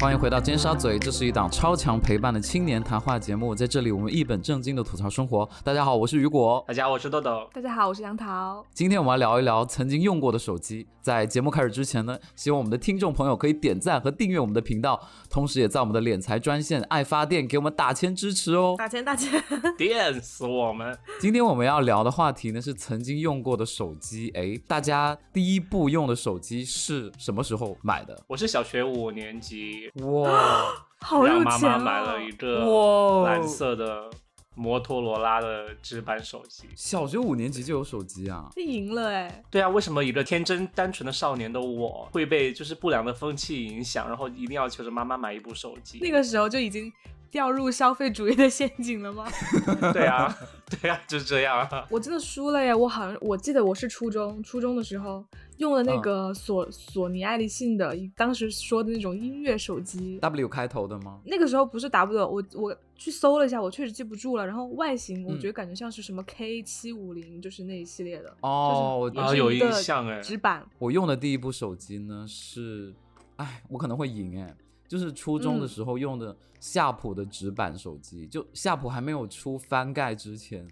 欢迎回到尖沙咀，这是一档超强陪伴的青年谈话节目，在这里我们一本正经的吐槽生活。大家好，我是雨果。大家好，我是豆豆。大家好，我是杨桃。今天我们来聊一聊曾经用过的手机。在节目开始之前呢，希望我们的听众朋友可以点赞和订阅我们的频道，同时也在我们的敛财专线爱发电给我们打钱支持哦。打钱打钱，电死我们！今天我们要聊的话题呢是曾经用过的手机。哎，大家第一部用的手机是什么时候买的？我是小学五年级，哇，好有钱啊！妈买了一个哇蓝色的摩托罗拉的直板手机。小学五年级就有手机啊？这赢了哎！对啊，为什么一个天真单纯的少年的我会被就是不良的风气影响，然后一定要求着妈妈买一部手机？那个时候就已经掉入消费主义的陷阱了吗？对啊，对啊，就是这样啊。我真的输了耶！我好像我记得我是初中，初中的时候用了那个索、索尼爱立信的，当时说的那种音乐手机。W 开头的吗？那个时候不是 W，我我去搜了一下，我确实记不住了。然后外形我嗯觉得感觉像是什么 K 七五零，就是那一系列的。哦就是啊有印象哎纸板。我用的第一部手机呢是，哎，我可能会赢哎，就是初中的嗯。时候用的夏普的直板手机，就夏普还没有出翻盖之前，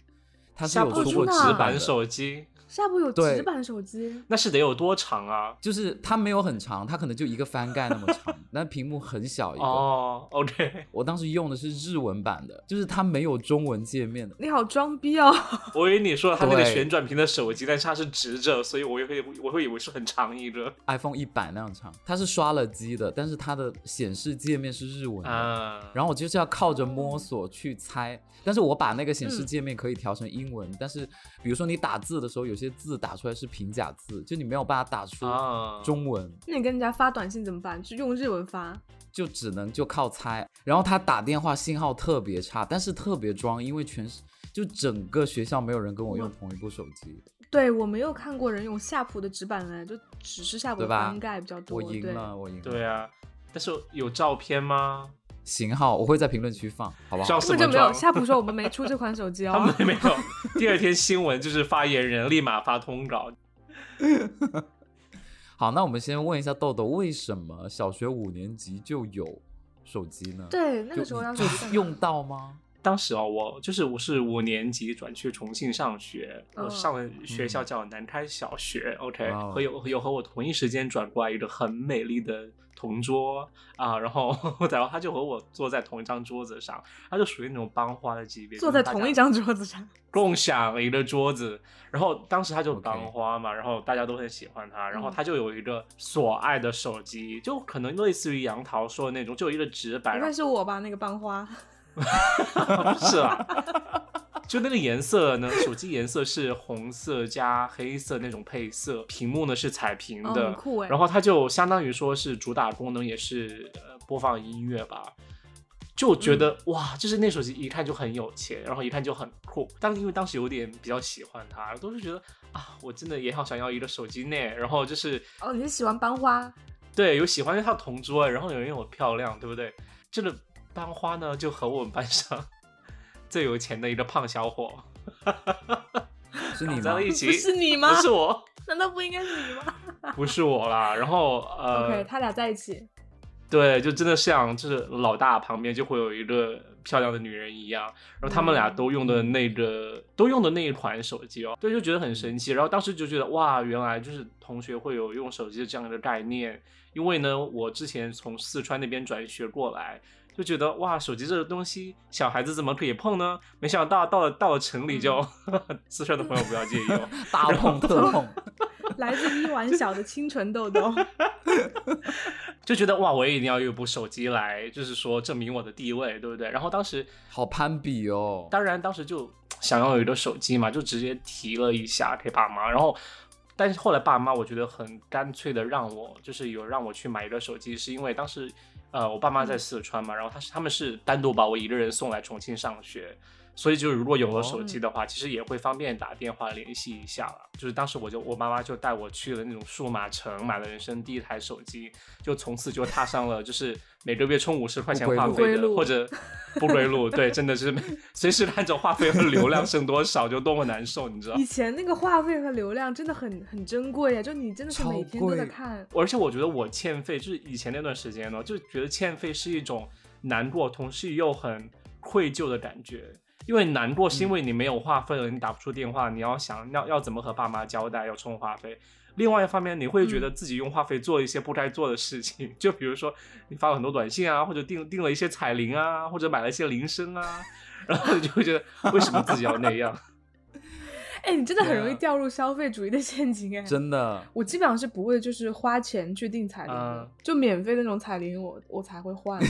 它是有出过直板手机下部有对纸板手机，那是得有多长啊？就是它没有很长，它可能就一个翻盖那么长，但屏幕很小一个。哦，OK，我当时用的是日文版的，就是它没有中文界面的。你好装逼哦！我以为你说它那个旋转屏的手机，但是它是直着，所以我也会我会以为是很长一个 iPhone 一百那样长，它是刷了机的，但是它的显示界面是日文的。啊。然后我就是要靠着摸索去猜，但是我把那个显示嗯界面可以调成英文，但是比如说你打字的时候，有些字打出来是平假字，就你没有办法打出啊中文，那你跟人家发短信怎么办？就用日文发。就只能就靠猜。然后他打电话信号特别差，但是特别装，因为全是就整个学校没有人跟我用同一部手机，对我没有看过人用夏普的纸板来，就只是夏普的翻盖比较多。我赢了，我赢了。对啊，但是有照片吗？型号我会在评论区放，好不好根本就没有。照？夏普说我们没出这款手机哦他哦。们没有。第二天新闻就是发言人立马发通稿，好，那我们先问一下豆豆，为什么小学五年级就有手机呢？对，那个时候要就用到吗？当时哦，我就是我是五年级转去重庆上学，我嗯上的学校叫南开小学、o k 哇哦和有有和我同一时间转过来一个很美丽的同桌啊，然后 然后他就和我坐在同一张桌子上，他就属于那种班花的级别，坐在同一张桌子上。共享一个桌子，然后当时他就 OK 班花嘛然后大家都很喜欢他，然后嗯他就有一个所爱的手机，就可能类似于杨桃说的那种，就有一个纸板，不会然后是我吧？那个班花。不 是啊，就那个颜色呢，手机颜色是红色加黑色那种配色，屏幕呢是彩屏哦的，然后它就相当于说是主打功能也是呃播放音乐吧。就觉得、嗯哇，就是那手机一看就很有钱，然后一看就很酷。当因为当时有点比较喜欢它，都是觉得啊，我真的也好想要一个手机呢。然后就是哦，你是喜欢班花？对有喜欢它的同桌，然后有人又漂亮，对不对？这个班花呢，就和我们班上 最有钱的一个胖小伙是你吗在了？一起，不是你吗不是我，难道不应该是你吗 不是我啦。然后呃？OK，他俩在一起。对，就真的像就是老大旁边就会有一个漂亮的女人一样，然后他们俩都用的那个、都用的那一款手机哦，对，就觉得很神奇。然后当时就觉得哇，原来就是同学会有用手机的这样一个概念，因为呢，我之前从四川那边转学过来。就觉得哇，手机这个东西，小孩子怎么可以碰呢？没想到到了到了城里就，四川的朋友不要介意哦。大碰特碰，来自一碗小的清纯豆豆。就觉得哇，我也一定要有一部手机来，就是说证明我的地位，对不对？然后当时好攀比哦。当然当时就想要有一个手机嘛，就直接提了一下给爸妈，然后。但是后来爸妈我觉得很干脆的让我就是有让我去买一个手机，是因为当时呃我爸妈在四川嘛，然后他是他们是单独把我一个人送来重庆上学，所以就是如果有了手机的话，其实也会方便打电话联系一下了。就是当时我就我妈妈就带我去了那种数码城，买了人生第一台手机，就从此就踏上了就是每个月充五十块钱话费的或者不归路。对，真的是随时看着话费和流量剩多少就多么难受，你知道？以前那个话费和流量真的很很珍贵呀，就你真的是每天都在看。而且我觉得我欠费，就是以前那段时间呢，就觉得欠费是一种难过，同时又很愧疚的感觉。因为难过是因为你没有话费了，你打不出电话，你要想要要怎么和爸妈交代要充话费。另外一方面，你会觉得自己用话费做一些不该做的事情，就比如说你发了很多短信啊，或者订订了一些彩铃啊，或者买了一些铃声啊，然后你就会觉得为什么自己要那样？哎，你真的很容易掉入消费主义的陷阱哎！真的，我基本上是不会就是花钱去订彩铃，就免费那种彩铃，我我才会换。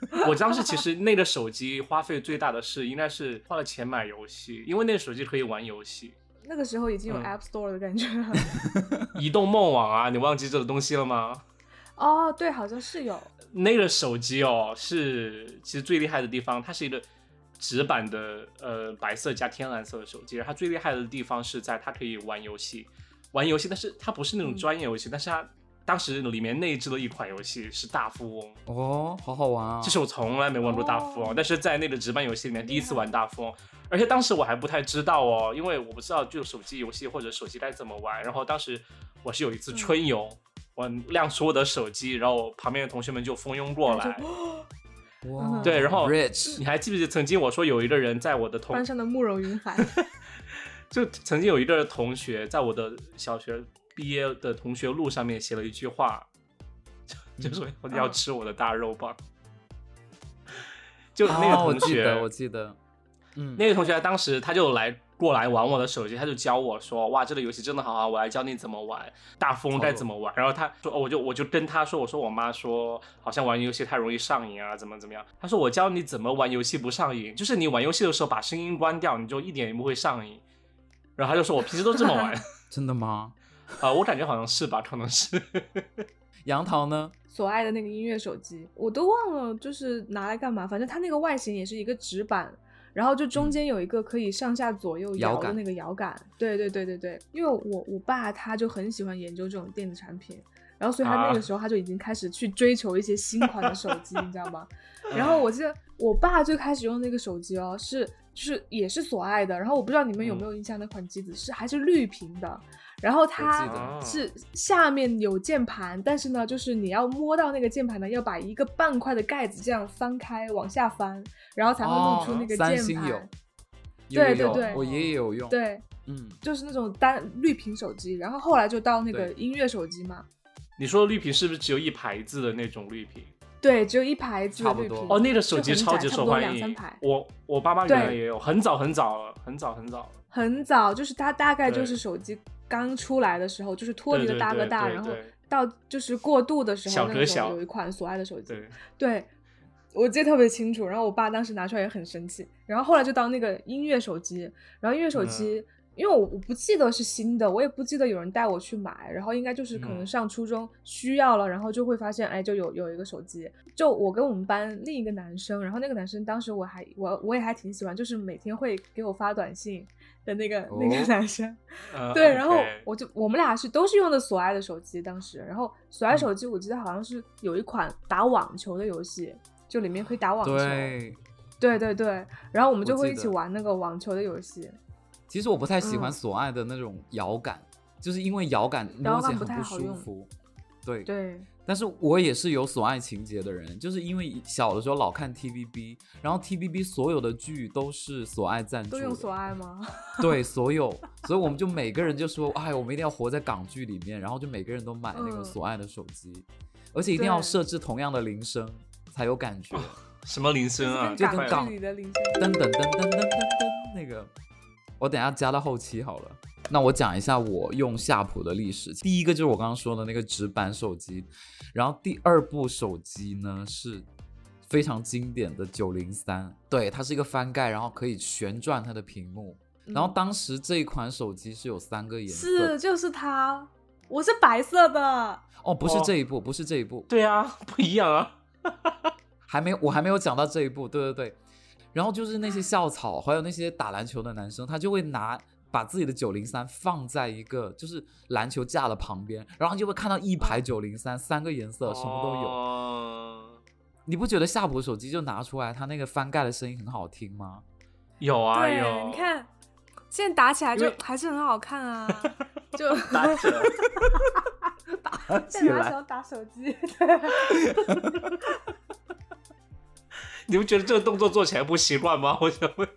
我当时其实那个手机花费最大的是，应该是花了钱买游戏，因为那个手机可以玩游戏。那个时候已经有 App Store 的感觉了。移动梦网啊，你忘记这个东西了吗？哦，对，好像是有。那个手机哦，是其实最厉害的地方，它是一个直板的呃白色加天蓝色的手机。它最厉害的地方是在它可以玩游戏，玩游戏，但是它不是那种专业游戏，但是它。当时里面内置了一款游戏是大富翁哦，好好玩啊！这是我从来没玩过大富翁，但是在那个值班游戏里面第一次玩大富翁，而且当时我还不太知道哦，因为我不知道就手机游戏或者手机该怎么玩。然后当时我是有一次春游，我亮出我的手机，然后旁边的同学们就蜂拥过来，哇，对，然后 Rich，你还记不记得曾经我说有一个人在我的同班上的慕容云海，就曾经有一个同学在我的小学。毕业的同学录上面写了一句话，就 说要吃我的大肉棒。就那个同学，我记得，嗯，那个同学当时他就来过来玩我的手机，他就教我说：“哇，这个游戏真的好好，我来教你怎么玩大富翁该怎么玩。”然后他说：“我就我就跟他说，我说我妈说好像玩游戏太容易上瘾啊，怎么怎么样？”他说：“我教你怎么玩游戏不上瘾，就是你玩游戏的时候把声音关掉，你就一点也不会上瘾。”然后他就说：“我平时都这么玩。”真的吗？啊，我感觉好像是吧，可能是。杨桃呢？所爱的那个音乐手机，我都忘了，就是拿来干嘛？反正它那个外形也是一个直板，然后就中间有一个可以上下左右摇的那个摇杆。对对对对对，因为我我爸他就很喜欢研究这种电子产品，然后所以他那个时候他就已经开始去追求一些新款的手机，你知道吗？然后我记得我爸最开始用那个手机哦，是就是也是所爱的，然后我不知道你们有没有印象那款机子是还是绿屏的。然后它是下面有键盘，但是呢，就是你要摸到那个键盘呢，要把一个半块的盖子这样翻开，往下翻，然后才会露出那个键盘。对对对，我爷爷有用。对，嗯，就是那种单绿屏手机，然后后来就到那个音乐手机嘛。你说的绿屏是不是只有一排字的那种绿屏？对，只有一排字。差不多。哦，那个手机超级受欢迎。我我爸妈原来也有，很早很早了，很早很早了。很早，就是它大概就是手机。刚出来的时候就是脱离了大哥大，然后到就是过渡的时候，那时候有一款索爱的手机，对我记得特别清楚。然后我爸当时拿出来也很生气。然后后来就到那个音乐手机，然后音乐手机，因为我我不记得是新的，我也不记得有人带我去买。然后应该就是可能上初中需要了，然后就会发现，哎，就有有一个手机。就我跟我们班另一个男生，然后那个男生当时我还我我也还挺喜欢，就是每天会给我发短信。的那个那个男生，对，然后我就我们俩是都是用的索爱的手机，当时，然后索爱手机我记得好像是有一款打网球的游戏，就里面可以打网球，对对对对，然后我们就会一起玩那个网球的游戏。其实我不太喜欢索爱的那种摇杆，就是因为摇杆摸起来很不舒服，对。对。但是我也是有所爱情节的人，就是因为小的时候老看 TVB，然后 TVB 所有的剧都是所爱赞助，都用所爱吗？对，所有，所以我们就每个人就说，哎，我们一定要活在港剧里面，然后就每个人都买那个所爱的手机，而且一定要设置同样的铃声才有感觉。什么铃声啊？就跟港剧里的铃声，噔噔噔噔噔噔噔那个，我等下加到后期好了。那我讲一下我用夏普的历史。第一个就是我刚刚说的那个直板手机，然后第二部手机呢是非常经典的九零三，对，它是一个翻盖，然后可以旋转它的屏幕。然后当时这一款手机是有三个颜色，是就是它，我是白色的。哦，不是这一部，不是这一部，对啊，不一样啊，还没有，我还没有讲到这一步，对对对。然后就是那些校草，还有那些打篮球的男生，他就会拿把自己的九零三放在一个就是篮球架的旁边，然后就会看到一排九零三，三个颜色，什么都有。你不觉得夏普手机就拿出来，它那个翻盖的声音很好听吗？有啊有，你看现在打起来就还是很好看啊，就打起来，打起来，打手机。你们觉得这个动作做起来不习惯吗？我想问。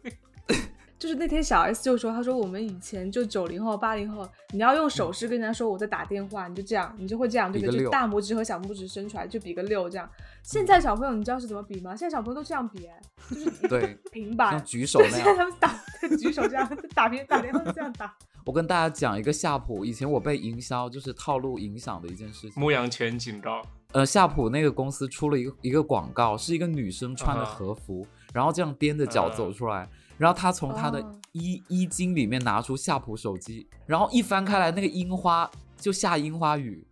就是那天小 S 就说，他说我们以前就九零后、八零后，你要用手势跟人家说我在打电话，你就这样，你就会这样，对不对？就大拇指和小拇指伸出来，就比个六这样。现在小朋友，你知道是怎么比吗？现在小朋友都这样比，就是对平板举手那样。现在他们打举手这样打平打电话这样打。我跟大家讲一个夏普，以前我被营销就是套路影响的一件事情。牧羊犬警告。呃，夏普那个公司出了一个一个广告，是一个女生穿的和服，然后这样踮着脚走出来。然后他从他的衣衣襟里面拿出夏普手机，然后一翻开来，那个樱花就下樱花雨，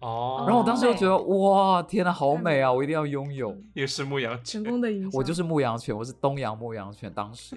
哦。然后我当时就觉得，哇，天呐，好美啊！我一定要拥有。也是牧羊犬，成功的营我就是牧羊犬，我是东洋牧羊犬。当时，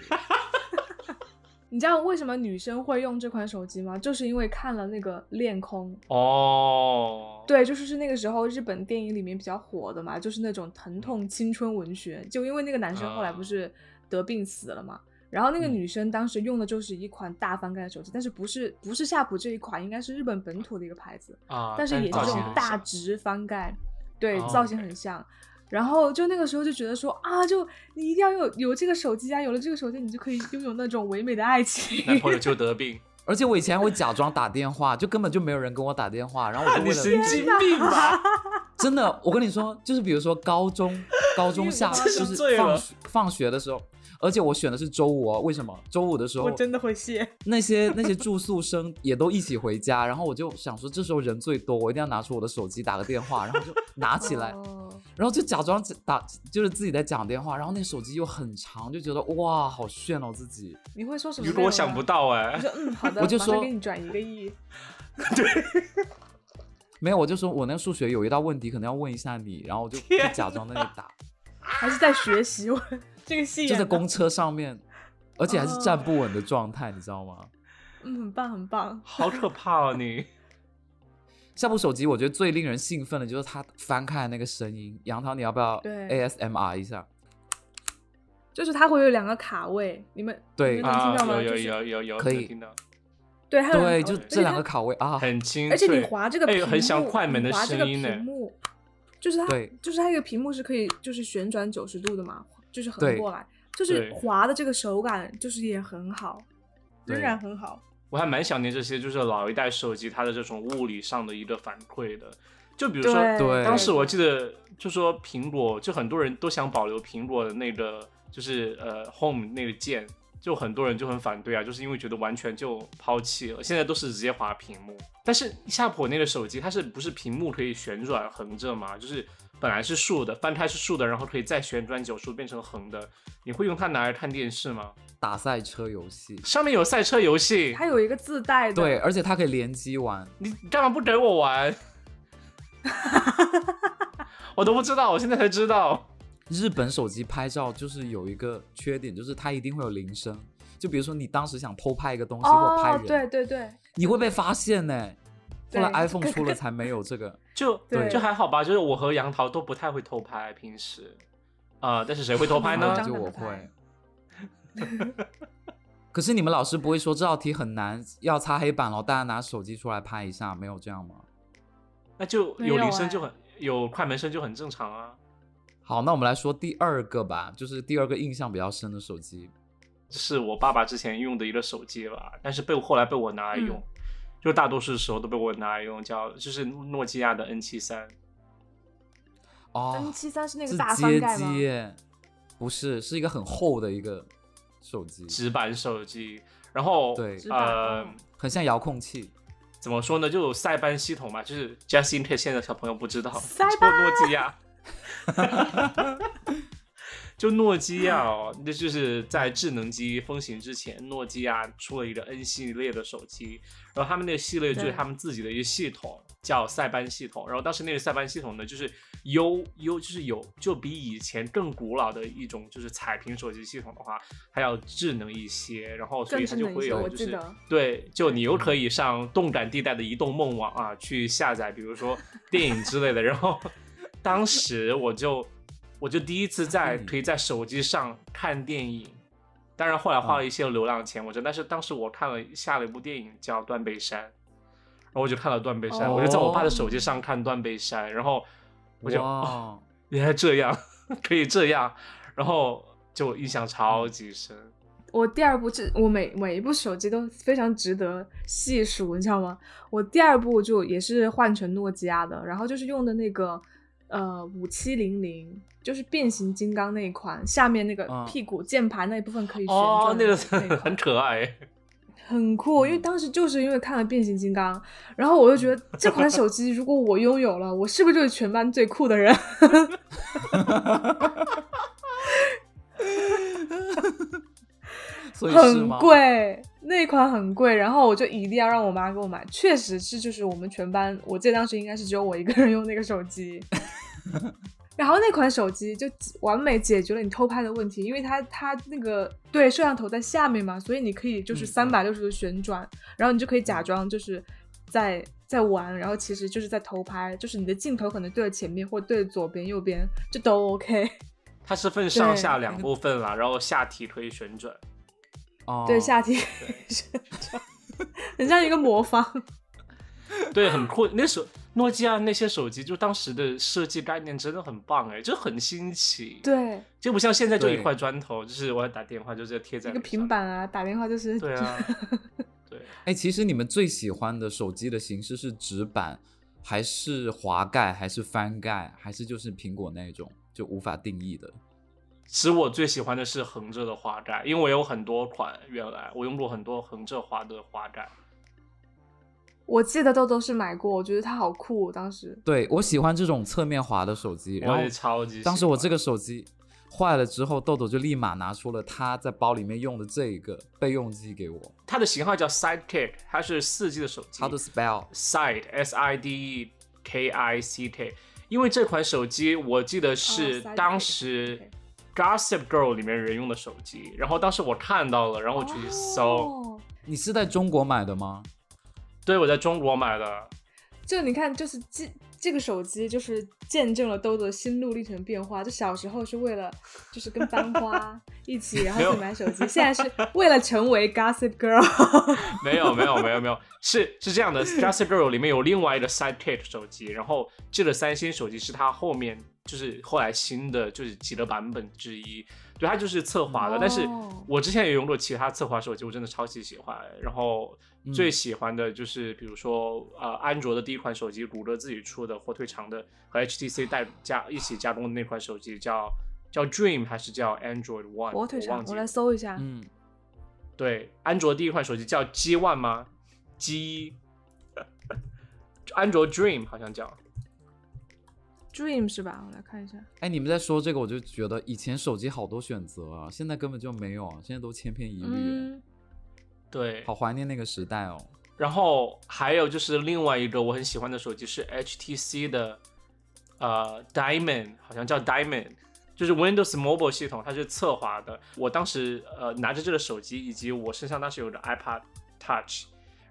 你知道为什么女生会用这款手机吗？就是因为看了那个《恋空》哦。对，就是是那个时候日本电影里面比较火的嘛，就是那种疼痛青春文学。就因为那个男生后来不是得病死了嘛。然后那个女生当时用的就是一款大翻盖的手机，但是不是不是夏普这一款，应该是日本本土的一个牌子啊，但是也是这种大直翻盖，对，造型很像。然后就那个时候就觉得说啊，就你一定要有有这个手机啊，有了这个手机，你就可以拥有那种唯美的爱情。男朋友就得病，而且我以前会假装打电话，就根本就没有人跟我打电话，然后我就为了神经病吧？真的，我跟你说，就是比如说高中高中下就是放放学的时候。而且我选的是周五哦，为什么？周五的时候我真的会谢那些那些住宿生也都一起回家，然后我就想说这时候人最多，我一定要拿出我的手机打个电话，然后就拿起来，然后就假装打就是自己在讲电话，然后那手机又很长，就觉得哇好炫哦自己。你会说什么？如果我想不到哎，我说嗯好的，我就说给你转一个亿。对，没有我就说我那个数学有一道问题可能要问一下你，然后我就就假装在那里打，还是在学习我。这个戏就在公车上面，而且还是站不稳的状态，你知道吗？嗯，很棒，很棒。好可怕啊！你 下部手机，我觉得最令人兴奋的就是它翻开的那个声音。杨桃，你要不要对 ASMR 一下？就是它会有两个卡位，你们对能听到吗？有有有有可以听到。对，还有对，就这两个卡位啊，很清。而且你滑这个屏幕，很像快门的声音呢。屏幕就是它，就是它这个屏幕是可以就是旋转九十度的嘛。就是横过来，就是滑的这个手感，就是也很好，仍然很好。我还蛮想念这些，就是老一代手机它的这种物理上的一个反馈的。就比如说，对，当时我记得就说苹果，就很多人都想保留苹果的那个，就是呃 Home 那个键，就很多人就很反对啊，就是因为觉得完全就抛弃了。现在都是直接滑屏幕，但是夏普那个手机它是不是屏幕可以旋转横着嘛？就是。本来是竖的，翻开是竖的，然后可以再旋转九十度变成横的。你会用它拿来看电视吗？打赛车游戏，上面有赛车游戏，它有一个自带的。对，而且它可以联机玩。你干嘛不给我玩？我都不知道，我现在才知道。日本手机拍照就是有一个缺点，就是它一定会有铃声。就比如说你当时想偷拍一个东西或拍人，对对对，你会被发现呢。后来 iPhone 出了才没有这个，就就还好吧。就是我和杨桃都不太会偷拍，平时啊，但是谁会偷拍呢？就我会。可是你们老师不会说这道题很难，要擦黑板了，大家拿手机出来拍一下，没有这样吗？那就有铃声就很有快门声就很正常啊。好，那我们来说第二个吧，就是第二个印象比较深的手机，是我爸爸之前用的一个手机吧，但是被后来被我拿来用。就大多数时候都被我拿来用，叫就是诺基亚的 N 七三。哦，N 七三是那个大翻盖吗？不是，是一个很厚的一个手机，直板手机。然后对，呃，很像遥控器。怎么说呢？就有塞班系统嘛，就是 Just in case 现在小朋友不知道，塞班诺基亚。就诺基亚哦，那就是在智能机风行之前，诺基亚出了一个 N 系列的手机，然后他们那个系列就是他们自己的一个系统，叫塞班系统。然后当时那个塞班系统呢，就是优优就是有就比以前更古老的一种就是彩屏手机系统的话，它要智能一些。然后所以它就会有就是对，就你又可以上动感地带的移动梦网啊去下载，比如说电影之类的。然后当时我就我就第一次在可以在手机上看电影。当然，后来花了一些流量钱，我觉得。但是当时我看了下了一部电影叫《断背山》，然后我就看了《断背山》，我就在我爸的手机上看《断背山》，然后我就哦，原来这样可以这样，然后就印象超级深。我第二部，这我每每一部手机都非常值得细数，你知道吗？我第二部就也是换成诺基亚的，然后就是用的那个呃五七零零。就是变形金刚那一款，下面那个屁股键盘那一部分可以旋转，那个 很可爱，很酷。因为当时就是因为看了变形金刚，然后我就觉得这款手机如果我拥有了，我是不是就是全班最酷的人？很贵，那款很贵，然后我就一定要让我妈给我买。确实是，就是我们全班，我记得当时应该是只有我一个人用那个手机。然后那款手机就完美解决了你偷拍的问题，因为它它那个对摄像头在下面嘛，所以你可以就是三百六十度旋转，然后你就可以假装就是在在玩，然后其实就是在偷拍，就是你的镜头可能对着前面或对着左边右边，这都 OK。它是分上下两部分了，然后下体可以旋转。哦，对，下体旋转，很像一个魔方。对，很酷。那时候诺基亚那些手机，就当时的设计概念真的很棒哎，就很新奇。对，就不像现在就一块砖头，就是我要打电话就直接贴在一个平板啊，打电话就是。对啊，对。哎，其实你们最喜欢的手机的形式是直板，还是滑盖，还是翻盖，还是就是苹果那种就无法定义的？其实我最喜欢的是横着的滑盖，因为我有很多款，原来我用过很多横着滑的滑盖。我记得豆豆是买过，我觉得它好酷。当时对我喜欢这种侧面滑的手机，然后超级。当时我这个手机坏了之后，豆豆就立马拿出了他在包里面用的这一个备用机给我。它的型号叫 Sidekick，它是四 G 的手机。How to spell side S I D E K I C K？因为这款手机我记得是当时 Gossip Girl 里面人用的手机，然后当时我看到了，然后我去搜。你是在中国买的吗？对，我在中国买的。就你看，就是这这个手机，就是见证了豆豆的心路历程变化。就小时候是为了，就是跟班花 一起，然后去买手机。现在是为了成为 Gossip Girl。没有，没有，没有，没有，是是这样的。Gossip Girl 里面有另外一个 Sidekick 手机，然后这个三星手机是它后面就是后来新的就是几个版本之一。对，它就是侧滑的。但是我之前也用过其他侧滑手机，我真的超级喜欢。然后。最喜欢的就是比如说呃安卓的第一款手机，谷歌自己出的火腿肠的和 HTC 带加一起加工的那款手机叫叫 Dream 还是叫 Android One？火腿肠，我来搜一下。嗯，对，安卓第一款手机叫 G One 吗？G 安卓 Dream 好像叫 Dream 是吧？我来看一下。哎，你们在说这个，我就觉得以前手机好多选择啊，现在根本就没有啊，现在都千篇一律。对，好怀念那个时代哦。然后还有就是另外一个我很喜欢的手机是 HTC 的，呃，Diamond，好像叫 Diamond，就是 Windows Mobile 系统，它是侧滑的。我当时呃拿着这个手机，以及我身上当时有着 iPad Touch，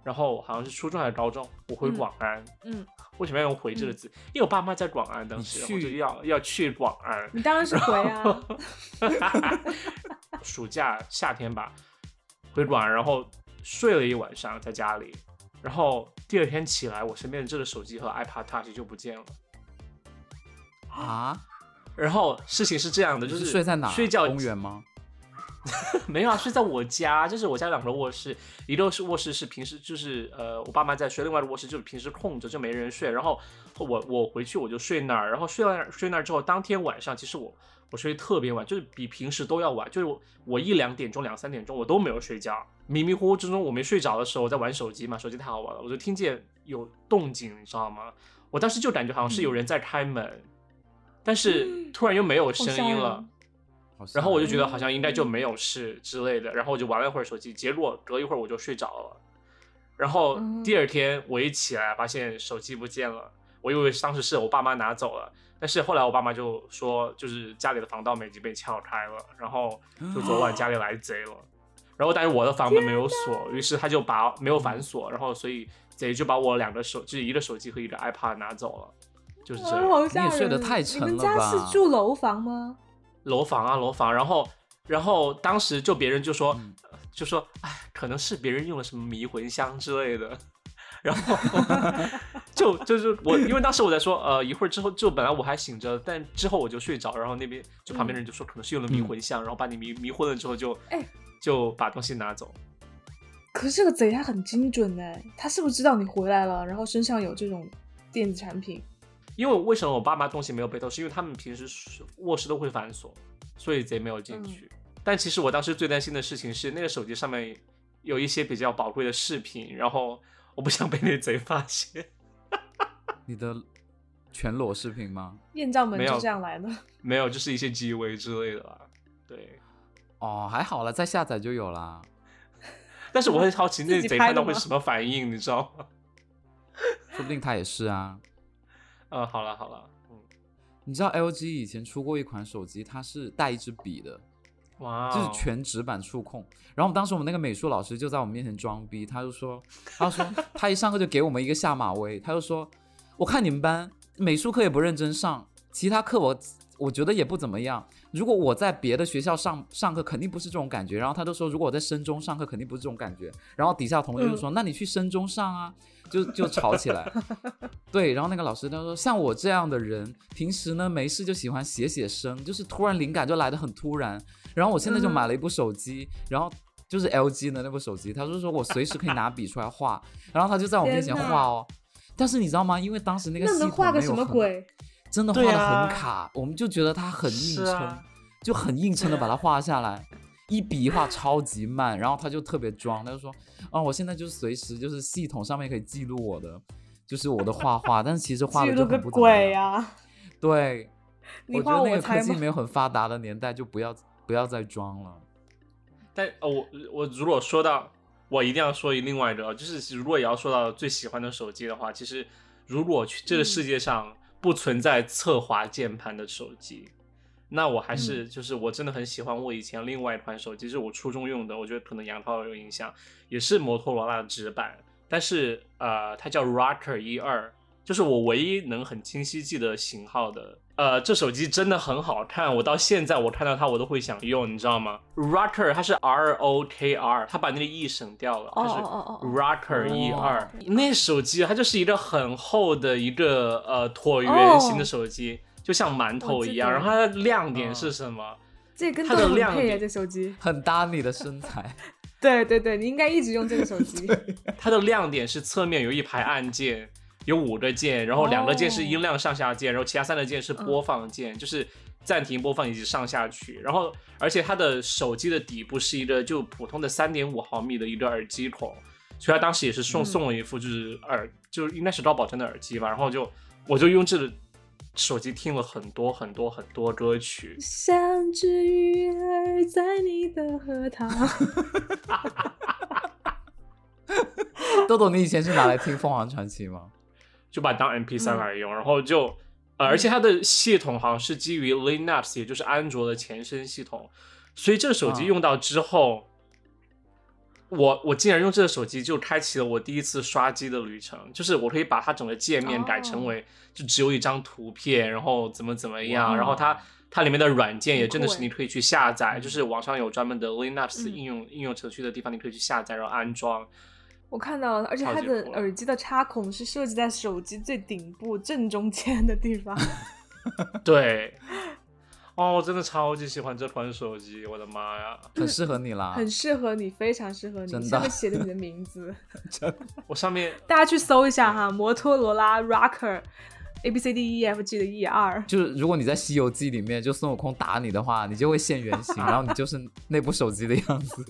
然后好像是初中还是高中，我回广安。嗯。为什么要用回这个字？因为我爸妈在广安，当时我就要要去广安。你当然是回啊。暑假夏天吧。回广安，然后睡了一晚上在家里，然后第二天起来，我身边的这个手机和 iPad Touch 就不见了。啊？然后事情是这样的，就是睡在哪？睡觉公园吗？没有啊，睡在我家，就是我家两个卧室，一个是卧室是平时就是呃我爸妈在睡，另外的卧室就是平时空着就没人睡，然后我我回去我就睡那儿，然后睡那儿睡那儿之后，当天晚上其实我。我睡特别晚，就是比平时都要晚，就是我一两点钟、两三点钟我都没有睡觉，迷迷糊糊之中我没睡着的时候，我在玩手机嘛，手机太好玩了，我就听见有动静，你知道吗？我当时就感觉好像是有人在开门，但是突然又没有声音了，然后我就觉得好像应该就没有事之类的，然后我就玩了一会儿手机，结果隔一会儿我就睡着了，然后第二天我一起来发现手机不见了，我以为当时是我爸妈拿走了，但是后来我爸妈就说就是家里的防盗门已经被撬开了，然后就昨晚家里来贼了，然后但是我的房门没有锁，于是他就把没有反锁，然后所以贼就把我两个手就是一个手机和一个 iPad 拿走了，就是这样。你也睡得太沉了吧？你们家是住楼房吗？楼房啊，楼房，然后。然后当时就别人就说，就说，哎，可能是别人用了什么迷魂香之类的，然后 就就是我，因为当时我在说，呃，一会儿之后就本来我还醒着，但之后我就睡着，然后那边就旁边人就说可能是用了迷魂香，然后把你迷迷昏了之后就，哎，就把东西拿走。可是这个贼他很精准哎，他是不是知道你回来了，然后身上有这种电子产品？因为为什么我爸妈东西没有被偷，是因为他们平时卧室都会反锁，所以贼没有进去。但其实我当时最担心的事情是，那个手机上面有一些比较宝贵的视频，然后我不想被那贼发现。你的全裸视频吗？艳照门就这样来的？没有，就是一些 G V 之类的吧。对，哦，还好了，再下载就有啦。但是我很好奇那贼看到会什么反应，你知道吗？说不定他也是啊。嗯，好了好了，嗯，你知道 L G 以前出过一款手机，它是带一支笔的。哇，就是全纸板触控。然后当时我们那个美术老师就在我们面前装逼，他就说，他说他一上课就给我们一个下马威，他就说，我看你们班美术课也不认真上，其他课我我觉得也不怎么样。如果我在别的学校上上课，肯定不是这种感觉。然后他就说，如果我在深中上课，肯定不是这种感觉。然后底下同学就说，那你去深中上啊，就就吵起来。对，然后那个老师他说，像我这样的人，平时呢没事就喜欢写写生，就是突然灵感就来的很突然。然后我现在就买了一部手机，然后就是 LG 的那部手机，他就说我随时可以拿笔出来画，然后他就在我面前画哦。但是你知道吗？因为当时那个系统画个什么鬼？真的画的很卡，我们就觉得它很硬撑，就很硬撑的把它画下来，一笔一画超级慢。然后他就特别装，他就说啊，我现在就是随时就是系统上面可以记录我的，就是我的画画，但是其实画的就很不怎么样。对，我觉得那个科技没有很发达的年代就不要。不要再装了。但呃，我我如果说到，我一定要说一另外一个，就是如果也要说到最喜欢的手机的话，其实如果去这个世界上不存在侧滑键盘的手机，那我还是就是我真的很喜欢我以前另外一款手机，是我初中用的，我觉得可能杨涛有印象，也是摩托罗拉的直板，但是呃，它叫 Rocker 一二，就是我唯一能很清晰记得型号的。呃，这手机真的很好看，我到现在我看到它我都会想用，你知道吗？Rocker 它是 R O K R，它把那个 E 省掉了，它是 Rocker 一二。那手机它就是一个很厚的一个呃椭圆形的手机，就像馒头一样。然后它的亮点是什么？这跟它的亮点，这手机很搭你的身材。对对对，你应该一直用这个手机。它的亮点是侧面有一排按键。有五个键，然后两个键是音量上下键，然后其他三个键是播放键，就是暂停播放以及上下曲。然后，而且它的手机的底部是一个就普通的三点五毫米的一个耳机孔，所以他当时也是送送了一副就是耳，就是应该是高保真的耳机吧。然后就我就用这个手机听了很多很多很多歌曲。像只鱼儿在你的荷塘。豆豆，你以前是拿来听凤凰传奇吗？就把当 M P 三来用，然后就，呃，而且它的系统好像是基于 Linux，也就是安卓的前身系统，所以这个手机用到之后，我我竟然用这个手机就开启了我第一次刷机的旅程，就是我可以把它整个界面改成为就只有一张图片，然后怎么怎么样，然后它。它里面的软件也真的是你可以去下载，就是网上有专门的 Linux 应用应用程序的地方，你可以去下载然后安装。我看到了，而且它的耳机的插孔是设计在手机最顶部正中间的地方。对，哦，我真的超级喜欢这款手机，我的妈呀，很适合你啦，很适合你，非常适合你，上面写的你的名字。我上面 大家去搜一下哈，摩托罗拉 Rocker，A B C D E F G 的 E 二。就是如果你在《西游记》里面就孙悟空打你的话，你就会现原形，然后你就是那部手机的样子。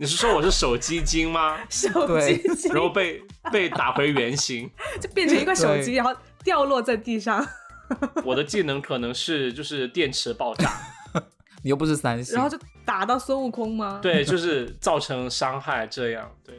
你是说我是手机精吗？手机精，然后被被打回原形，就变成一块手机，然后掉落在地上。我的技能可能是就是电池爆炸，你又不是三星，然后就打到孙悟空吗？对，就是造成伤害这样。对，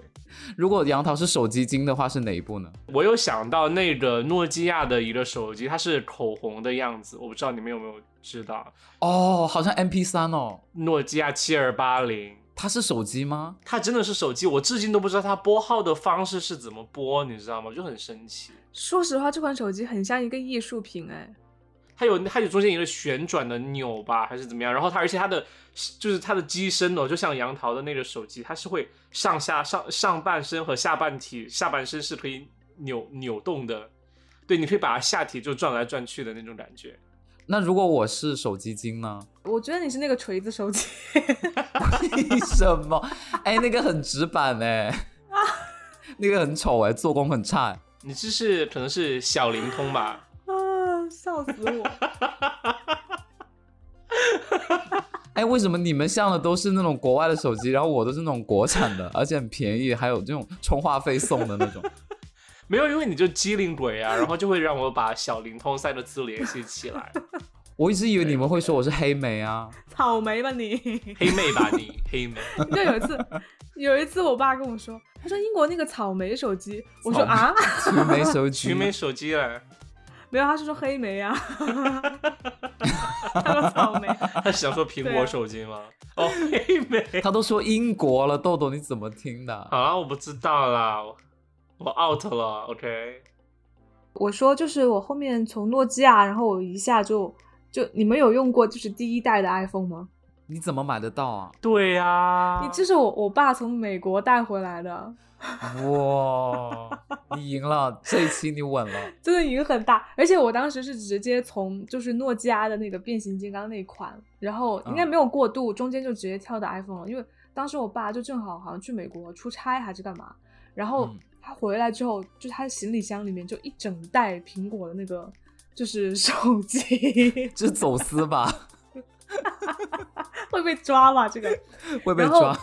如果杨桃是手机精的话，是哪一部呢？我有想到那个诺基亚的一个手机，它是口红的样子，我不知道你们有没有知道？哦，好像 M P 三哦，诺基亚七二八零，它是手机吗？它真的是手机，我至今都不知道它拨号的方式是怎么拨，你知道吗？就很神奇。说实话，这款手机很像一个艺术品，哎。它有它有中间一个旋转的钮吧，还是怎么样？然后它而且它的就是它的机身哦，就像杨桃的那个手机，它是会上下上上半身和下半体下半身是可以扭扭动的，对，你可以把它下体就转来转去的那种感觉。那如果我是手机精呢？我觉得你是那个锤子手机。为什么？哎，那个很直板哎，啊，那个很丑哎，做工很差。你这是可能是小灵通吧？啊笑死我！哎，为什么你们像的都是那种国外的手机，然后我都是那种国产的，而且很便宜，还有这种充话费送的那种？没有，因为你就机灵鬼啊，然后就会让我把小灵通三个字联系起来。我一直以为你们会说我是黑莓啊，草莓吧你？黑莓吧你？黑莓？就有一次，有一次我爸跟我说，他说英国那个草莓手机，我说啊，草莓手机，草莓手机啊。没有，他是说黑莓啊，他说草莓，他想说苹果手机吗？哦，黑莓，他都说英国了，豆豆你怎么听的？好啊，我不知道啦，我 out 了，OK。我说就是我后面从诺基亚，然后我一下就就你们有用过就是第一代的 iPhone 吗？你怎么买得到啊？对呀，你这是我我爸从美国带回来的。哇，你赢了，这一期你稳了，真的赢很大。而且我当时是直接从就是诺基亚的那个变形金刚那款，然后应该没有过渡，中间就直接跳到 iPhone 了。因为当时我爸就正好好像去美国出差还是干嘛，然后他回来之后，就他的行李箱里面就一整袋苹果的那个就是手机，这是走私吧？会被抓吧？这个会被抓，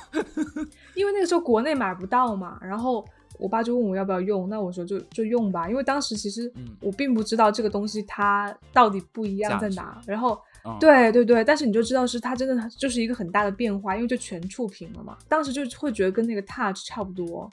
因为那个时候国内买不到嘛。然后我爸就问我要不要用，那我说就就用吧。因为当时其实我并不知道这个东西它到底不一样在哪。然后对对对，但是你就知道是它真的就是一个很大的变化，因为就全触屏了嘛。当时就会觉得跟那个 Touch 差不多。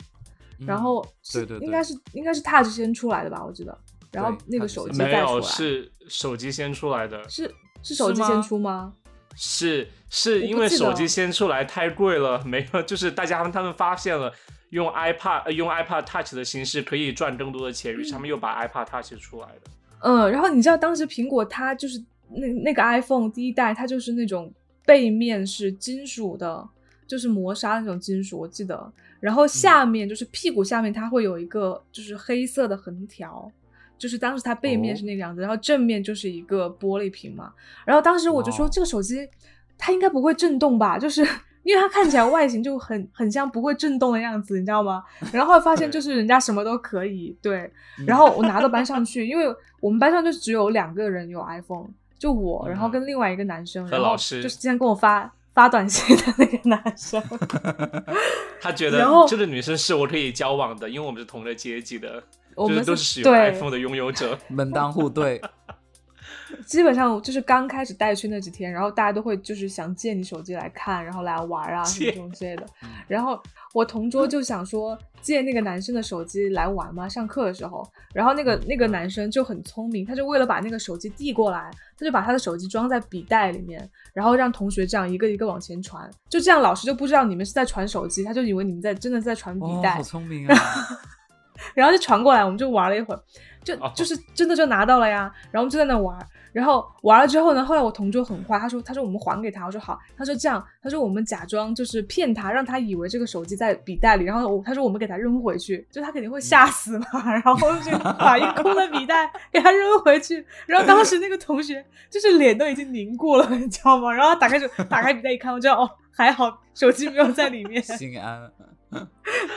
然后对对，应该是应该是 Touch 先出来的吧？我记得。然后那个手机没有是手机先出来的，是是手机先出吗？是是因为手机先出来太贵了，没有，就是大家他们发现了用 iPad 用 iPad Touch 的形式可以赚更多的钱，于是他们又把 iPad Touch 出来的。嗯，然后你知道当时苹果它就是那那个 iPhone 第一代，它就是那种背面是金属的，就是磨砂那种金属，我记得，然后下面就是屁股下面它会有一个就是黑色的横条。就是当时它背面是那个样子，然后正面就是一个玻璃屏嘛。然后当时我就说这个手机它应该不会震动吧？就是 因为它看起来外形就很很像不会震动的样子，你知道吗？然后发现就是人家什么都可以。对，然后我拿到班上去，因为我们班上就只有两个人有 iPhone，就我，然后跟另外一个男生，然后就是经常跟我发发短信的那个男生。他觉得这个女生是我可以交往的，因为我们是同个阶级的。我们都是使用 iPhone 的拥有者，门当户对。基本上就是刚开始带去那几天，然后大家都会就是想借你手机来看，然后来玩啊什么这种之类的。然后我同桌就想说借那个男生的手机来玩嘛，上课的时候。然后那个那个男生就很聪明，他就为了把那个手机递过来，他就把他的手机装在笔袋里面，然后让同学这样一个一个往前传。就这样，老师就不知道你们是在传手机，他就以为你们在真的在传笔袋。好聪明啊！然后就传过来，我们就玩了一会儿，就就是真的就拿到了呀。然后我们就在那玩，然后玩了之后呢，后来我同桌很坏，他说他说我们还给他，我说好，他说这样，他说我们假装就是骗他，让他以为这个手机在笔袋里，然后我他说我们给他扔回去，就他肯定会吓死嘛，然后就把一个空的笔袋 给他扔回去。然后当时那个同学就是脸都已经凝固了，你知道吗？然后他打开手打开笔袋一看，我知道哦，还好手机没有在里面，心安。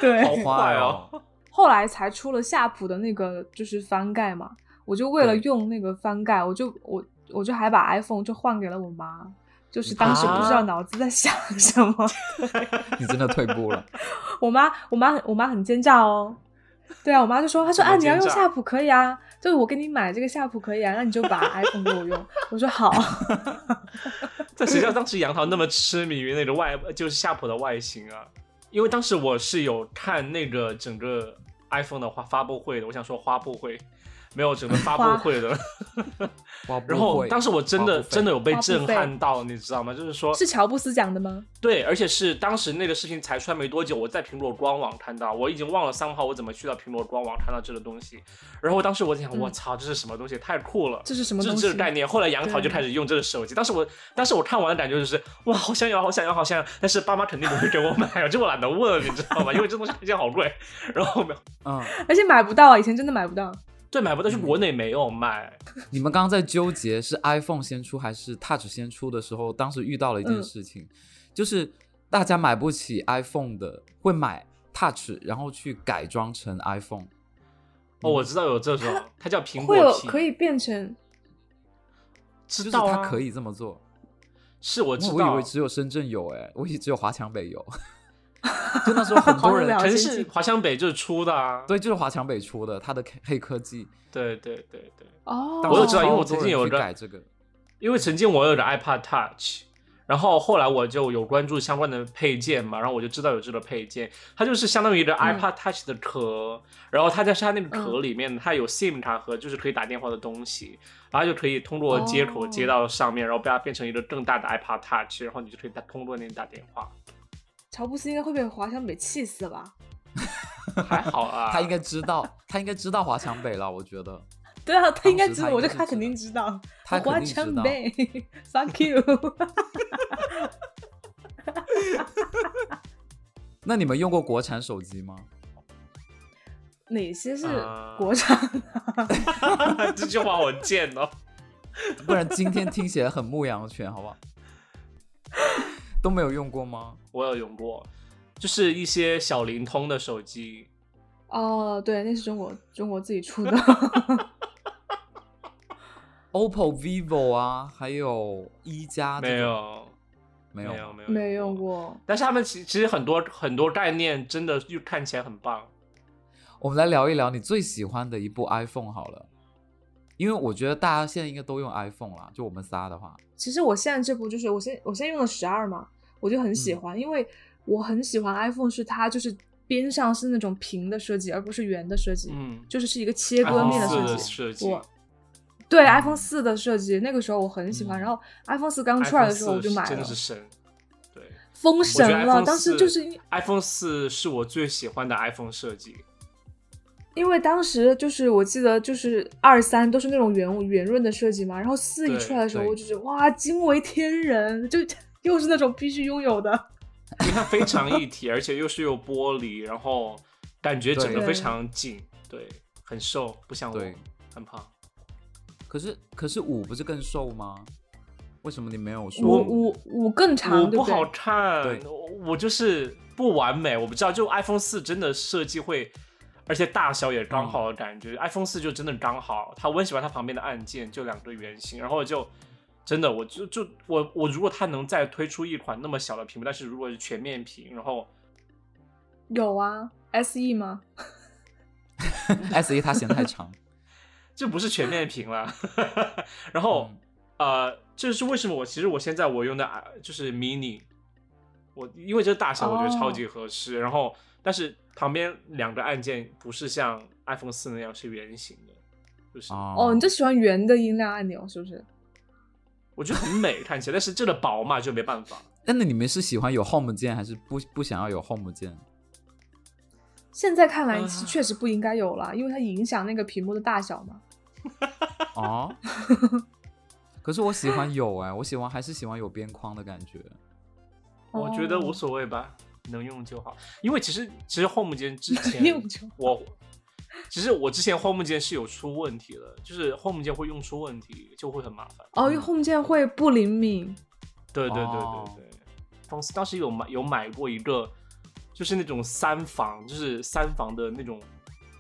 对，好坏哦。后来才出了夏普的那个就是翻盖嘛，我就为了用那个翻盖，我就我我就还把 iPhone 就换给了我妈，就是当时不知道脑子在想什么。你真的退步了。我妈我妈我妈很奸诈哦，对啊，我妈就说她说啊你要用夏普可以啊，就是我给你买这个夏普可以啊，那你就把 iPhone 给我用。我说好。在学校当时杨桃那么痴迷于那个外就是夏普的外形啊。因为当时我是有看那个整个 iPhone 的发发布会的，我想说发布会。没有整个发布会的，然后当时我真的真的有被震撼到，你知道吗？就是说，是乔布斯讲的吗？对，而且是当时那个视频才出来没多久，我在苹果官网看到，我已经忘了三号我怎么去到苹果官网看到这个东西。然后当时我在想，我操，这是什么东西？太酷了！这是什么东西？这个概念。后来杨桃就开始用这个手机，当时我当时我看完的感觉就是，哇，好想要，好想要，好想要！但是爸妈肯定不会给我买，这我懒得问，你知道吗？因为这东西价好贵。然后没有，嗯，而且买不到，以前真的买不到。对，买不到，是国内没有卖。你们刚刚在纠结是 iPhone 先出还是 Touch 先出的时候，当时遇到了一件事情，就是大家买不起 iPhone 的，会买 Touch，然后去改装成 iPhone。哦，我知道有这种，它叫苹果皮，可以变成。知道它可以这么做。是我知道，我以为只有深圳有，哎，我以为只有华强北有。就那时候很多人，城市华强北就是出的啊，对，就是华强北出的，它的黑科技，对对对对，哦，我有知道，因为我曾经有个改这个，因为曾经我有个 iPad Touch，然后后来我就有关注相关的配件嘛，然后我就知道有这个配件，它就是相当于一个 iPad Touch 的壳，然后它在它那个壳里面，它有 SIM 卡和就是可以打电话的东西，然后就可以通过接口接到上面，然后把它变成一个更大的 iPad Touch，然后你就可以打通过那打电话。乔布斯应该会被华强北气死吧？还好啊，他应该知道，他应该知道华强北了，我觉得。对啊，他应该知道，我觉得他肯定知道。他华强北，Thank you。那你们用过国产手机吗？哪些是国产？这句话我贱哦，不然今天听起来很牧羊犬，好不好？都没有用过吗？我有用过，就是一些小灵通的手机。哦，对，那是中国中国自己出的。OPPO、vivo 啊，还有一加，没有，没有，没有，没有，没用过。但是他们其其实很多很多概念真的又看起来很棒。我们来聊一聊你最喜欢的一部 iPhone 好了，因为我觉得大家现在应该都用 iPhone 了，就我们仨的话。其实我现在这部就是我现我现在用的十二嘛，我就很喜欢，因为我很喜欢 iPhone 是它就是边上是那种平的设计，而不是圆的设计，嗯，就是是一个切割面的设计。我对 iPhone 四的设计，那个时候我很喜欢。然后 iPhone 四刚出来的时候我就买了，真的是神，对，封神了。当时就是 iPhone 四是我最喜欢的 iPhone 设计。因为当时就是我记得就是二三都是那种圆圆润的设计嘛，然后四一出来的时候，我就觉得哇惊为天人，就又是那种必须拥有的。因为它非常一体，而且又是有玻璃，然后感觉整个非常紧，对，很瘦，不像我很胖。可是可是五不是更瘦吗？为什么你没有说五五五更长？不好看，我就是不完美，我不知道，就 iPhone 四真的设计会。而且大小也刚好的感觉，iPhone 四就真的刚好。它我很喜欢它旁边的按键，就两个圆形，然后就真的，我就就我我如果它能再推出一款那么小的屏幕，但是如果是全面屏，然后有啊，SE 吗？SE 它嫌太长，就不是全面屏了。然后呃，这是为什么？我其实我现在我用的就是 mini，我因为这个大小我觉得超级合适，然后但是。旁边两个按键不是像 iPhone 四那样是圆形的，就是哦，你就喜欢圆的音量按钮是不是？我觉得很美看起来，但是这个薄嘛就没办法。那那你们是喜欢有 Home 键还是不不想要有 Home 键？现在看来确实不应该有了，因为它影响那个屏幕的大小嘛。哦，可是我喜欢有哎，我喜欢还是喜欢有边框的感觉。我觉得无所谓吧。能用就好，因为其实其实 Home 键之前我其实我之前 Home 键是有出问题的，就是 Home 键会用出问题，就会很麻烦。哦，因为 Home 键会不灵敏。对对对对对，当时当时有买有买过一个，就是那种三防，就是三防的那种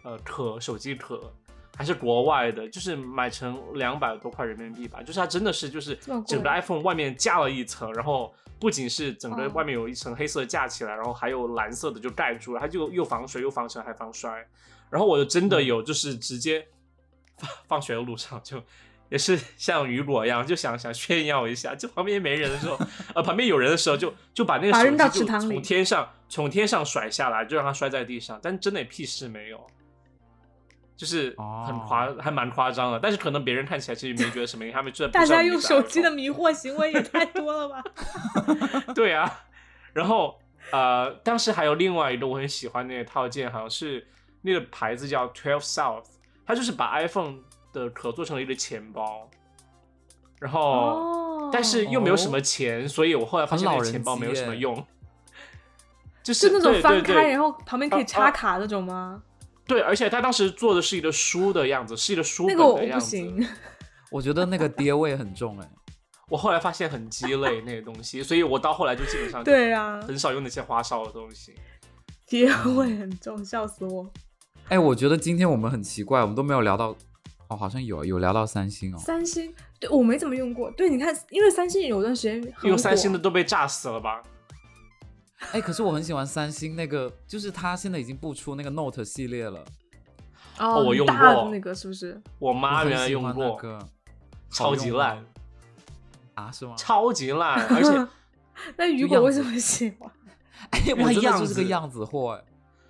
呃壳手机壳，还是国外的，就是买成两百多块人民币吧，就是它真的是就是整个 iPhone 外面架了一层，然后。不仅是整个外面有一层黑色架起来，然后还有蓝色的就盖住了，它就又防水又防尘还防摔。然后我就真的有就是直接放 放学的路上就也是像雨果一样，就想想炫耀一下，就旁边没人的时候，呃，旁边有人的时候，就就把那个手机就从天上从天上甩下来，就让它摔在地上，但真的屁事没有，就是很夸，还蛮夸张的。但是可能别人看起来其实没觉得什么，因为他们觉得大家用手机的迷惑行为也太多了吧？对啊，然后呃，当时还有另外一个我很喜欢那个套件，好像是那个牌子叫 Twelve South，它就是把 iPhone。的壳做成了一个钱包，然后但是又没有什么钱，所以我后来发现那个钱包没有什么用，就是那种翻开然后旁边可以插卡那种吗？对，而且他当时做的是一个书的样子，是一个书本的样子。我觉得那个爹味很重哎，我后来发现很鸡肋那个东西，所以我到后来就基本上对啊，很少用那些花哨的东西，爹味很重，笑死我。哎，我觉得今天我们很奇怪，我们都没有聊到。哦，好像有有聊到三星哦。三星，对我没怎么用过。对，你看，因为三星有段时间用三星的都被炸死了吧？哎，可是我很喜欢三星那个，就是它现在已经不出那个 Note 系列了。哦，我用过那个，是不是？我妈原来用过，超级烂啊？是吗？超级烂，而且那雨果为什么喜欢？哎，我真的就是个样子货哎。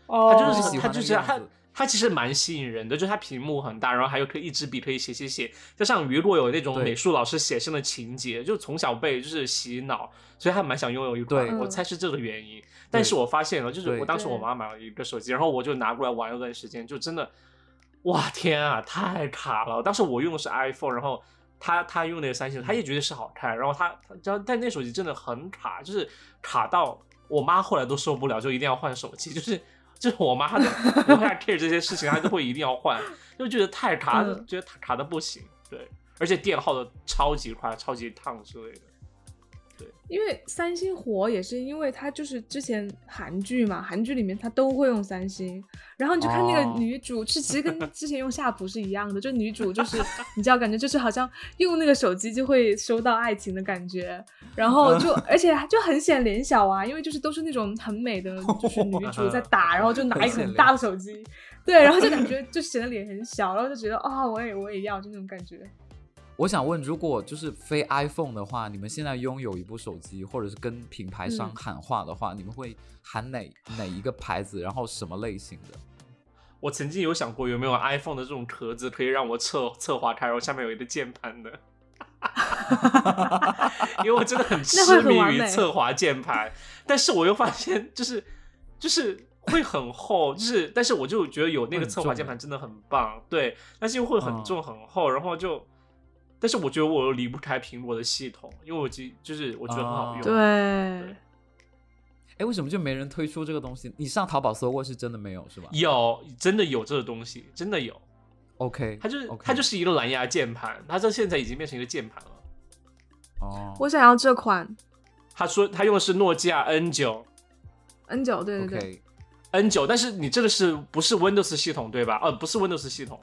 哦，他就是喜欢，他就是他。它其实蛮吸引人的，就是它屏幕很大，然后还有可以一支笔可以写写写，加上雨果有那种美术老师写生的情节，就从小被就是洗脑，所以还蛮想拥有一款。我猜是这个原因。但是我发现了，就是我当时我妈买了一个手机，然后我就拿过来玩了段时间，就真的，哇天啊，太卡了！当时我用的是 iPhone，然后他他用那个三星，他也觉得是好看，然后他他但那手机真的很卡，就是卡到我妈后来都受不了，就一定要换手机，就是。就是我妈，她不太 care 这些事情，她都会一定要换，就觉得太卡，觉得卡的不行。对，而且电耗的超级快，超级烫之类的。因为三星火也是因为它就是之前韩剧嘛，韩剧里面它都会用三星，然后你就看那个女主，是其实跟之前用夏普是一样的，就女主就是你知道感觉就是好像用那个手机就会收到爱情的感觉，然后就而且就很显脸小啊，因为就是都是那种很美的就是女主在打，然后就拿一个很大的手机，对，然后就感觉就显得脸很小，然后就觉得啊我也我也要就那种感觉。我想问，如果就是非 iPhone 的话，你们现在拥有一部手机，或者是跟品牌商喊话的话，你们会喊哪哪一个牌子，然后什么类型的？我曾经有想过，有没有 iPhone 的这种壳子可以让我侧侧滑开，然后下面有一个键盘的。因为我真的很 痴迷于侧滑键盘，但是我又发现，就是就是会很厚，就是但是我就觉得有那个侧滑键盘真的很棒，对，但是又会很重很厚，然后就。但是我觉得我又离不开苹果的系统，因为我记就是我觉得很好用。对，哎，为什么就没人推出这个东西？你上淘宝搜过是真的没有是吧？有，真的有这个东西，真的有。OK，它就是它就是一个蓝牙键盘，它这现在已经变成一个键盘了。哦，我想要这款。他说他用的是诺基亚 N 九，N 九对对对，N 九，但是你这个是不是 Windows 系统对吧？呃，不是 Windows 系统。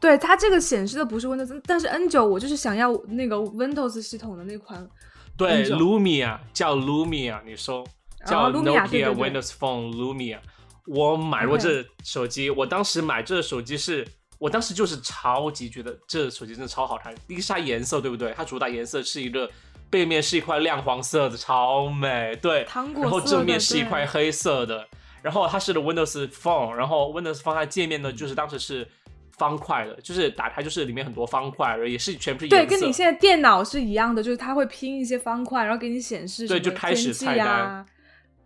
对它这个显示的不是 Windows，但是 N 九我就是想要那个 Windows 系统的那款。对，Lumia 叫 Lumia，你搜叫 Nokia Windows Phone Lumia。我买过这手机，我当时买这手机是，我当时就是超级觉得这手机真的超好看。一个是它颜色，对不对？它主打颜色是一个背面是一块亮黄色的，超美。对，然后正面是一块黑色的，然后它是的 Windows Phone，然后 Windows Phone 它界面呢，就是当时是。方块的，就是打开就是里面很多方块，也是全部是对，跟你现在电脑是一样的，就是它会拼一些方块，然后给你显示对，就开始菜单，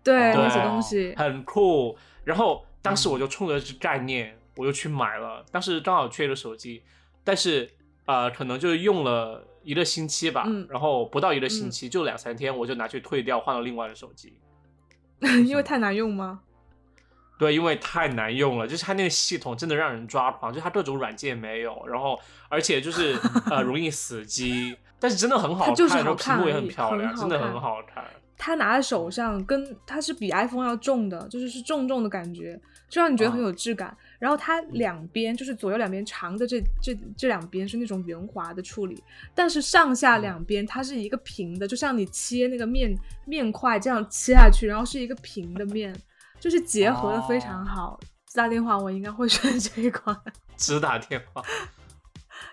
对那些东西很酷。然后当时我就冲着这概念，我就去买了。当时刚好缺一个手机，但是呃，可能就是用了一个星期吧，然后不到一个星期，就两三天，我就拿去退掉，换了另外的手机。因为太难用吗？对，因为太难用了，就是它那个系统真的让人抓狂，就它各种软件没有，然后而且就是呃 容易死机，但是真的很好看，然后屏幕也很漂亮，真的很好看。它拿在手上跟它是比 iPhone 要重的，就是是重重的感觉，就让你觉得很有质感。然后它两边就是左右两边长的这这这两边是那种圆滑的处理，但是上下两边它是一个平的，就像你切那个面面块这样切下去，然后是一个平的面。就是结合的非常好，打电话我应该会选这一款。只打电话，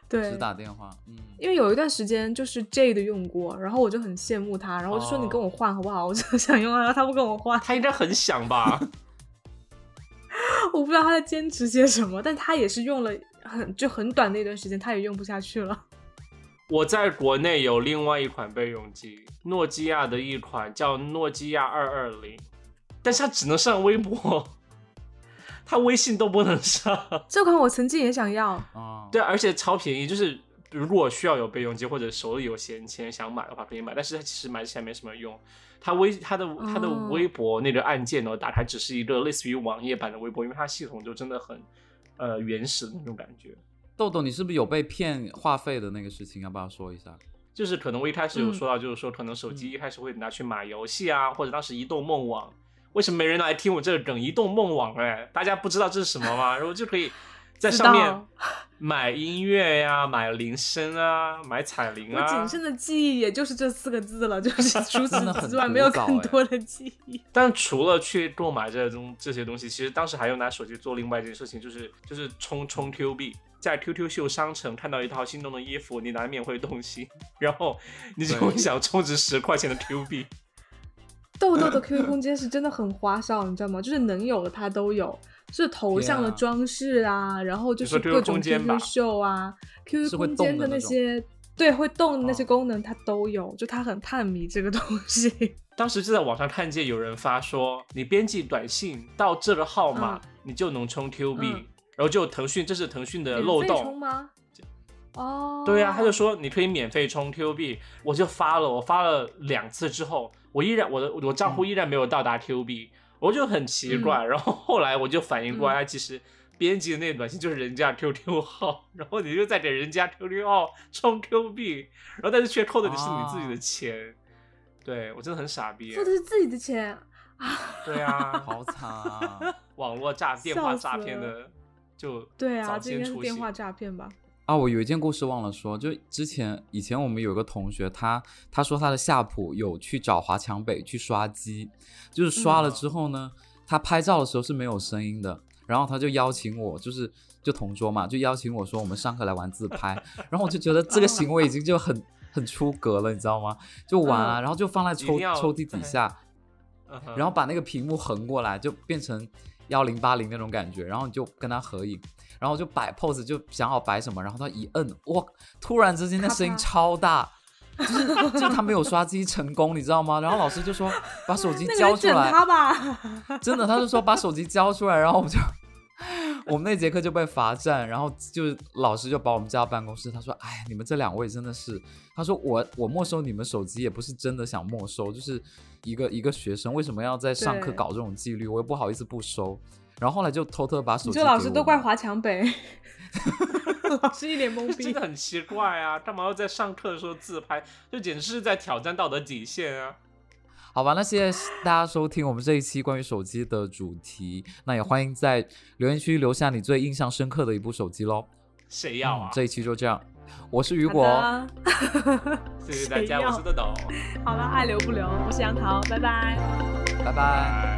对，只打电话。嗯，因为有一段时间就是 J 的用过，然后我就很羡慕他，然后就说你跟我换好不好？我就想用啊，他不跟我换，他应该很想吧？我不知道他在坚持些什么，但他也是用了很就很短的一段时间，他也用不下去了。我在国内有另外一款备用机，诺基亚的一款叫诺基亚二二零，但是它只能上微博，它微信都不能上。这款我曾经也想要啊，对，而且超便宜，就是如果需要有备用机或者手里有闲钱想买的话可以买，但是它其实买起来没什么用。它微它的它的微博那个按键呢，打开只是一个类似于网页版的微博，因为它系统就真的很呃原始的那种感觉。豆豆，你是不是有被骗话费的那个事情？要不要说一下？就是可能我一开始有说到，就是说可能手机一开始会拿去买游戏啊，或者当时移动梦网，为什么没人来听我这个梗？移动梦网，哎，大家不知道这是什么吗？然后就可以在上面买音乐呀，买铃声啊，买彩铃啊。我仅剩的记忆也就是这四个字了，就是 除此之外没有更多的记忆。但除了去购买这东这些东西，其实当时还有拿手机做另外一件事情，就是就是充充 Q 币。在 QQ 秀商城看到一套心动的衣服，你难免会动心，然后你就会想充值十块钱的 Q 币。豆豆的 QQ 空间是真的很花哨，你知道吗？就是能有的它都有，是头像的装饰啊，然后就是各种 QQ 秀啊，QQ 空间的那些对会动的那些功能它都有，就他很探迷这个东西。当时就在网上看见有人发说，你编辑短信到这个号码，你就能充 Q 币。然后就腾讯，这是腾讯的漏洞吗？哦，对啊，他就说你可以免费充 Q 币，我就发了，我发了两次之后，我依然我的我账户依然没有到达 Q 币，我就很奇怪。然后后来我就反应过来，其实编辑的那个短信就是人家 QQ 号，然后你就在给人家 QQ 号充 Q 币，然后但是却扣的是你自己的钱，对我真的很傻逼，扣的是自己的钱啊，对啊，好惨啊，网络诈电话诈骗的。就对啊，这应该是电话。诈骗吧？啊，我有一件故事忘了说，就之前以前我们有个同学，他他说他的夏普有去找华强北去刷机，就是刷了之后呢，他拍照的时候是没有声音的，然后他就邀请我，就是就同桌嘛，就邀请我说我们上课来玩自拍，然后我就觉得这个行为已经就很很出格了，你知道吗？就玩啊，然后就放在抽抽屉底下，然后把那个屏幕横过来，就变成。幺零八零那种感觉，然后你就跟他合影，然后就摆 pose，就想好摆什么，然后他一摁，哇，突然之间那声音超大，就是就他没有刷机成功，你知道吗？然后老师就说把手机交出来，他吧，真的，他就说把手机交出来，然后我们就 我们那节课就被罚站，然后就老师就把我们叫到办公室，他说，哎，你们这两位真的是，他说我我没收你们手机也不是真的想没收，就是。一个一个学生为什么要在上课搞这种纪律？我又不好意思不收，然后后来就偷偷把手机。这老师都怪华强北，老师一脸懵 逼，真的很奇怪啊！干嘛要在上课的时候自拍？就简直是在挑战道德底线啊！好吧，那谢谢大家收听我们这一期关于手机的主题。那也欢迎在留言区留下你最印象深刻的一部手机喽。谁要啊？这一期就这样。我是雨果，谢谢大家，我是豆豆。好了，爱留不留，我是杨桃，拜拜，拜拜。